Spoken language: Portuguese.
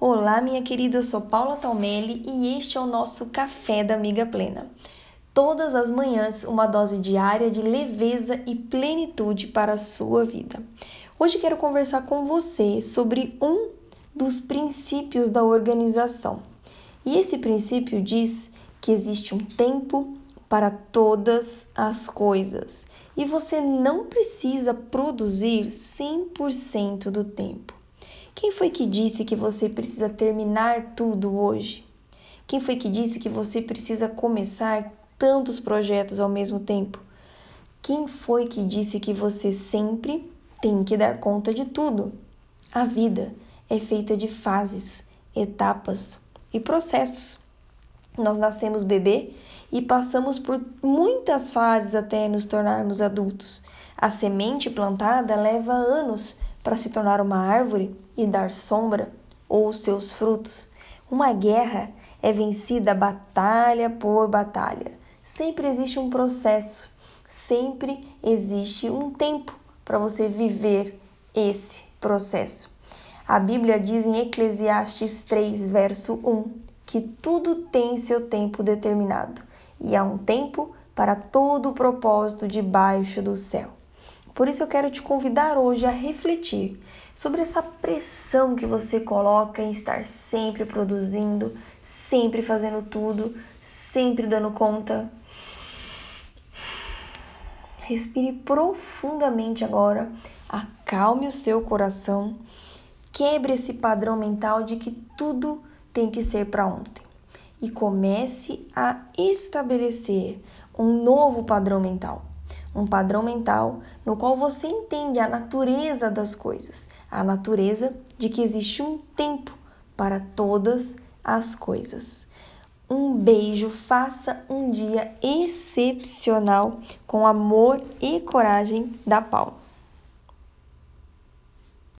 Olá, minha querida, eu sou Paula Talmelli e este é o nosso Café da Amiga Plena. Todas as manhãs, uma dose diária de leveza e plenitude para a sua vida. Hoje quero conversar com você sobre um dos princípios da organização. E esse princípio diz que existe um tempo para todas as coisas e você não precisa produzir 100% do tempo. Quem foi que disse que você precisa terminar tudo hoje? Quem foi que disse que você precisa começar tantos projetos ao mesmo tempo? Quem foi que disse que você sempre tem que dar conta de tudo? A vida é feita de fases, etapas e processos. Nós nascemos bebê e passamos por muitas fases até nos tornarmos adultos. A semente plantada leva anos para se tornar uma árvore e dar sombra ou seus frutos. Uma guerra é vencida batalha por batalha. Sempre existe um processo, sempre existe um tempo para você viver esse processo. A Bíblia diz em Eclesiastes 3, verso 1, que tudo tem seu tempo determinado e há um tempo para todo o propósito debaixo do céu. Por isso eu quero te convidar hoje a refletir sobre essa pressão que você coloca em estar sempre produzindo, sempre fazendo tudo, sempre dando conta. Respire profundamente agora, acalme o seu coração, quebre esse padrão mental de que tudo tem que ser para ontem e comece a estabelecer um novo padrão mental um padrão mental no qual você entende a natureza das coisas, a natureza de que existe um tempo para todas as coisas. Um beijo, faça um dia excepcional com amor e coragem da Paula.